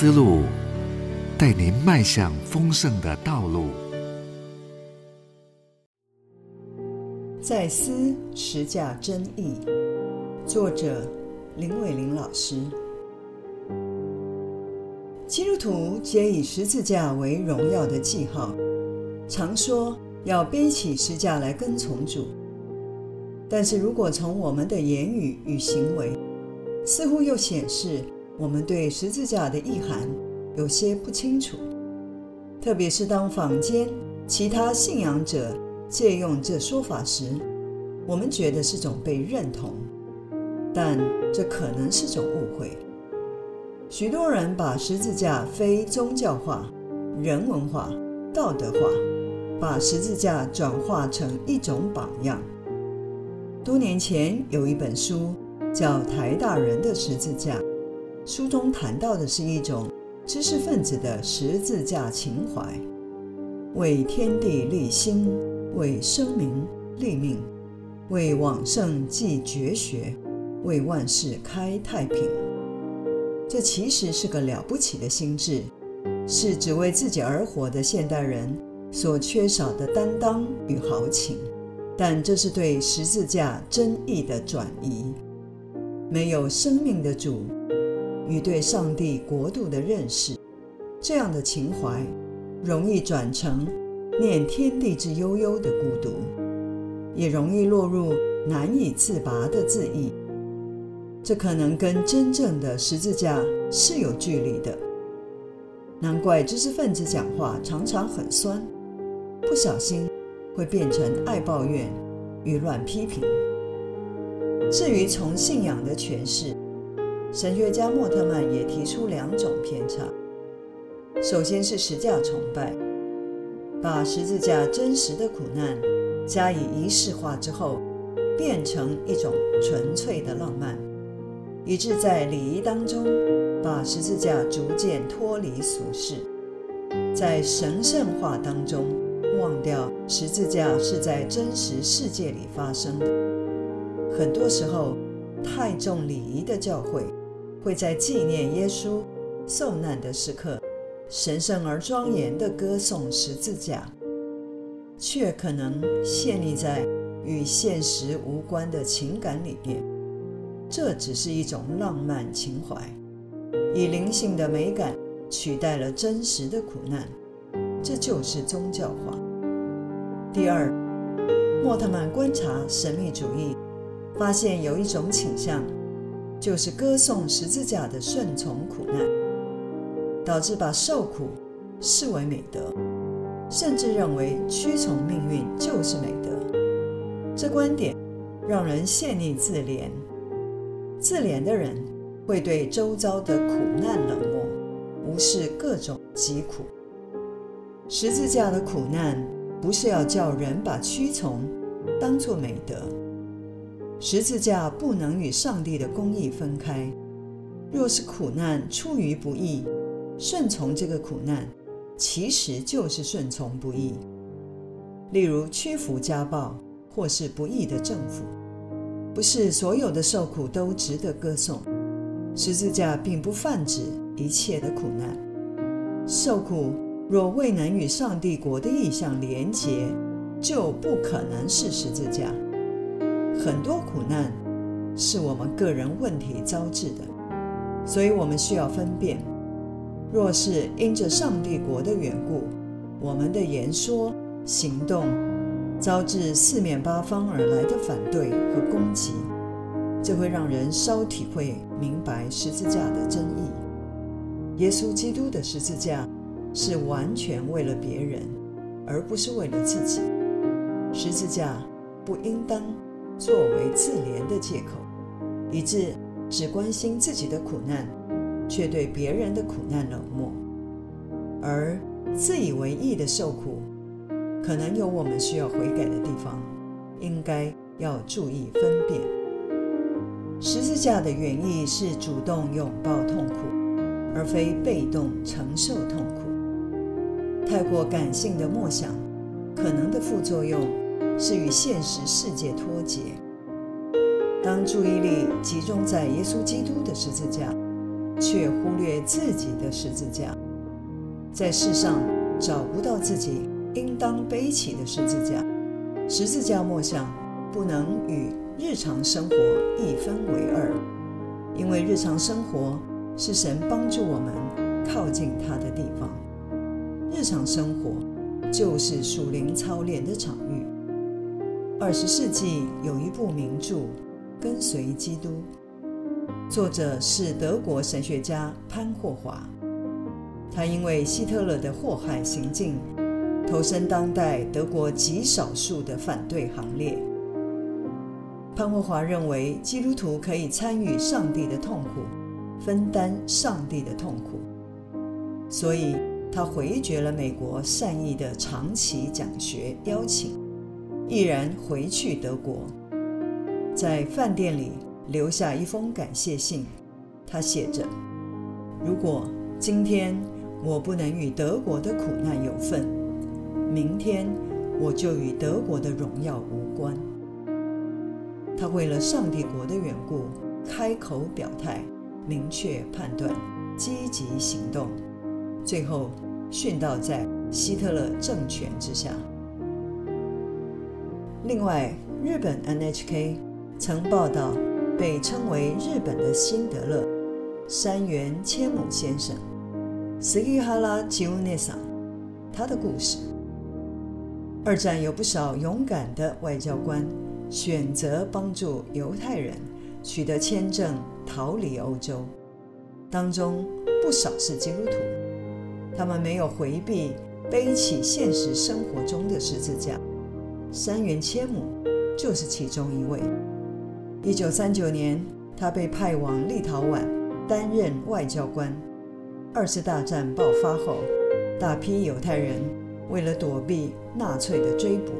思路，带您迈向丰盛的道路。在思十架真义，作者林伟玲老师。基督徒皆以十字架为荣耀的记号，常说要背起十字架来跟从主。但是如果从我们的言语与行为，似乎又显示我们对十字架的意涵有些不清楚。特别是当坊间其他信仰者借用这说法时，我们觉得是种被认同，但这可能是种误会。许多人把十字架非宗教化、人文化、道德化，把十字架转化成一种榜样。多年前有一本书叫《台大人的十字架》，书中谈到的是一种知识分子的十字架情怀：为天地立心，为生民立命，为往圣继绝学，为万世开太平。这其实是个了不起的心智，是只为自己而活的现代人所缺少的担当与豪情。但这是对十字架真意的转移。没有生命的主与对上帝国度的认识，这样的情怀容易转成念天地之悠悠的孤独，也容易落入难以自拔的自义。这可能跟真正的十字架是有距离的。难怪知识分子讲话常常很酸，不小心会变成爱抱怨与乱批评。至于从信仰的诠释，神学家莫特曼也提出两种偏差。首先是十架崇拜，把十字架真实的苦难加以仪式化之后，变成一种纯粹的浪漫。以致在礼仪当中，把十字架逐渐脱离俗世；在神圣化当中，忘掉十字架是在真实世界里发生的。很多时候，太重礼仪的教会，会在纪念耶稣受难的时刻，神圣而庄严地歌颂十字架，却可能陷溺在与现实无关的情感里面。这只是一种浪漫情怀，以灵性的美感取代了真实的苦难，这就是宗教化。第二，莫特曼观察神秘主义，发现有一种倾向，就是歌颂十字架的顺从苦难，导致把受苦视为美德，甚至认为屈从命运就是美德。这观点让人陷溺自怜。自怜的人会对周遭的苦难冷漠，无视各种疾苦。十字架的苦难不是要叫人把屈从当作美德。十字架不能与上帝的公义分开。若是苦难出于不义，顺从这个苦难，其实就是顺从不义。例如屈服家暴，或是不义的政府。不是所有的受苦都值得歌颂。十字架并不泛指一切的苦难。受苦若未能与上帝国的意向连结，就不可能是十字架。很多苦难是我们个人问题招致的，所以我们需要分辨：若是因着上帝国的缘故，我们的言说、行动。遭致四面八方而来的反对和攻击，这会让人稍体会明白十字架的真意。耶稣基督的十字架是完全为了别人，而不是为了自己。十字架不应当作为自怜的借口，以致只关心自己的苦难，却对别人的苦难冷漠，而自以为意的受苦。可能有我们需要悔改的地方，应该要注意分辨。十字架的原意是主动拥抱痛苦，而非被动承受痛苦。太过感性的默想，可能的副作用是与现实世界脱节。当注意力集中在耶稣基督的十字架，却忽略自己的十字架，在世上找不到自己应当背起的十字架。十字架莫想不能与日常生活一分为二，因为日常生活是神帮助我们靠近他的地方。日常生活就是属灵操练的场域。二十世纪有一部名著《跟随基督》，作者是德国神学家潘霍华。他因为希特勒的祸害行径，投身当代德国极少数的反对行列。潘霍华认为，基督徒可以参与上帝的痛苦，分担上帝的痛苦，所以。他回绝了美国善意的长期讲学邀请，毅然回去德国，在饭店里留下一封感谢信。他写着：“如果今天我不能与德国的苦难有份，明天我就与德国的荣耀无关。”他为了上帝国的缘故，开口表态，明确判断，积极行动。最后殉道在希特勒政权之下。另外，日本 NHK 曾报道被称为日本的辛德勒山原千亩先生 （Sugihara j u n e s a 他的故事。二战有不少勇敢的外交官选择帮助犹太人取得签证逃离欧洲，当中不少是基督徒。他们没有回避背起现实生活中的十字架，山原千亩就是其中一位。一九三九年，他被派往立陶宛担任外交官。二次大战爆发后，大批犹太人为了躲避纳粹的追捕，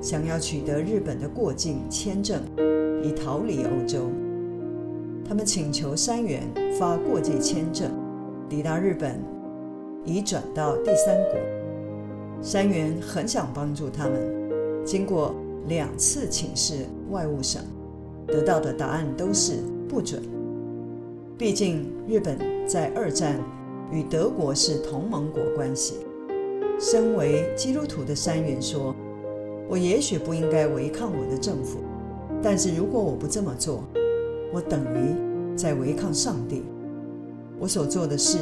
想要取得日本的过境签证，以逃离欧洲。他们请求山原发过境签证，抵达日本。已转到第三国，山原很想帮助他们。经过两次请示外务省，得到的答案都是不准。毕竟日本在二战与德国是同盟国关系。身为基督徒的山原说：“我也许不应该违抗我的政府，但是如果我不这么做，我等于在违抗上帝。我所做的事。”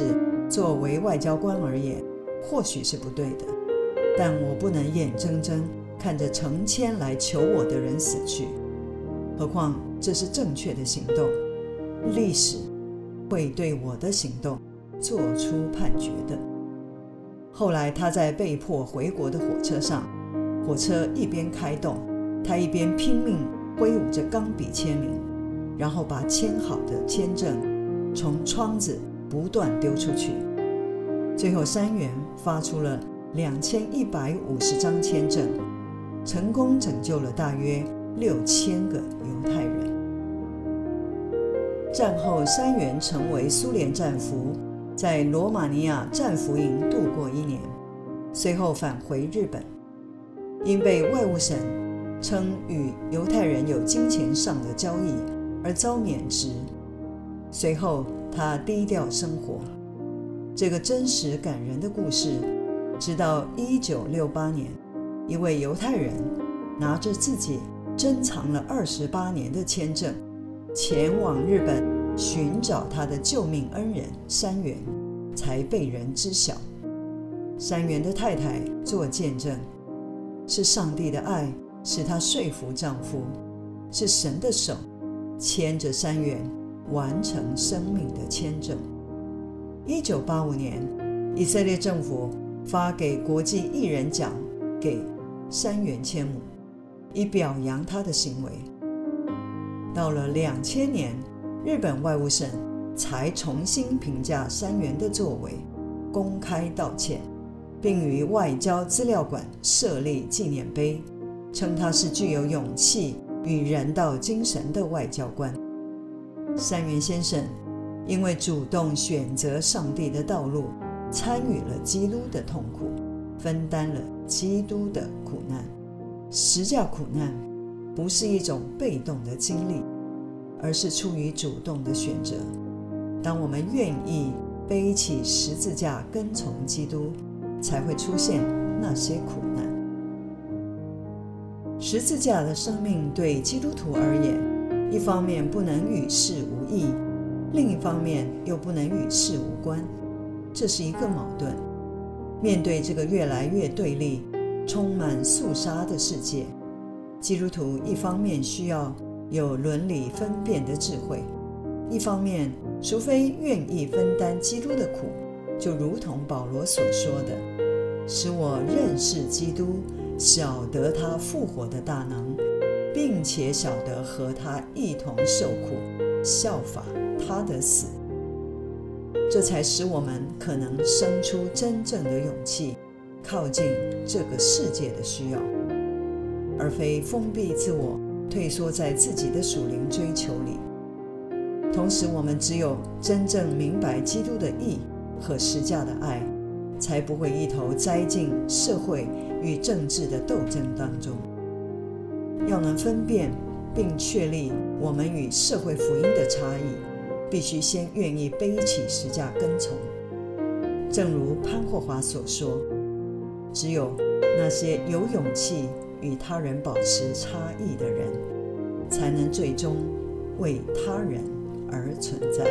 作为外交官而言，或许是不对的，但我不能眼睁睁看着成千来求我的人死去。何况这是正确的行动，历史会对我的行动做出判决的。后来他在被迫回国的火车上，火车一边开动，他一边拼命挥舞着钢笔签名，然后把签好的签证从窗子。不断丢出去，最后三元发出了两千一百五十张签证，成功拯救了大约六千个犹太人。战后，三元成为苏联战俘，在罗马尼亚战俘营度过一年，随后返回日本，因被外务省称与犹太人有金钱上的交易而遭免职。随后。他低调生活，这个真实感人的故事，直到一九六八年，一位犹太人拿着自己珍藏了二十八年的签证，前往日本寻找他的救命恩人山原，才被人知晓。山原的太太做见证，是上帝的爱使她说服丈夫，是神的手牵着山原。完成生命的签证。一九八五年，以色列政府发给国际艺人奖给山原千亩，以表扬他的行为。到了两千年，日本外务省才重新评价山原的作为，公开道歉，并于外交资料馆设立纪念碑，称他是具有勇气与人道精神的外交官。山原先生因为主动选择上帝的道路，参与了基督的痛苦，分担了基督的苦难。十架苦难不是一种被动的经历，而是出于主动的选择。当我们愿意背起十字架跟从基督，才会出现那些苦难。十字架的生命对基督徒而言，一方面不能与世无异，另一方面又不能与世无关，这是一个矛盾。面对这个越来越对立、充满肃杀的世界，基督徒一方面需要有伦理分辨的智慧，一方面，除非愿意分担基督的苦，就如同保罗所说的：“使我认识基督，晓得他复活的大能，并且晓得和他一同受苦，效法他的死。”这才使我们可能生出真正的勇气，靠近这个世界的需要，而非封闭自我，退缩在自己的属灵追求里。同时，我们只有真正明白基督的义和实价的爱，才不会一头栽进社会与政治的斗争当中。要能分辨并确立我们与社会福音的差异。必须先愿意背起十架跟从，正如潘霍华所说：“只有那些有勇气与他人保持差异的人，才能最终为他人而存在。”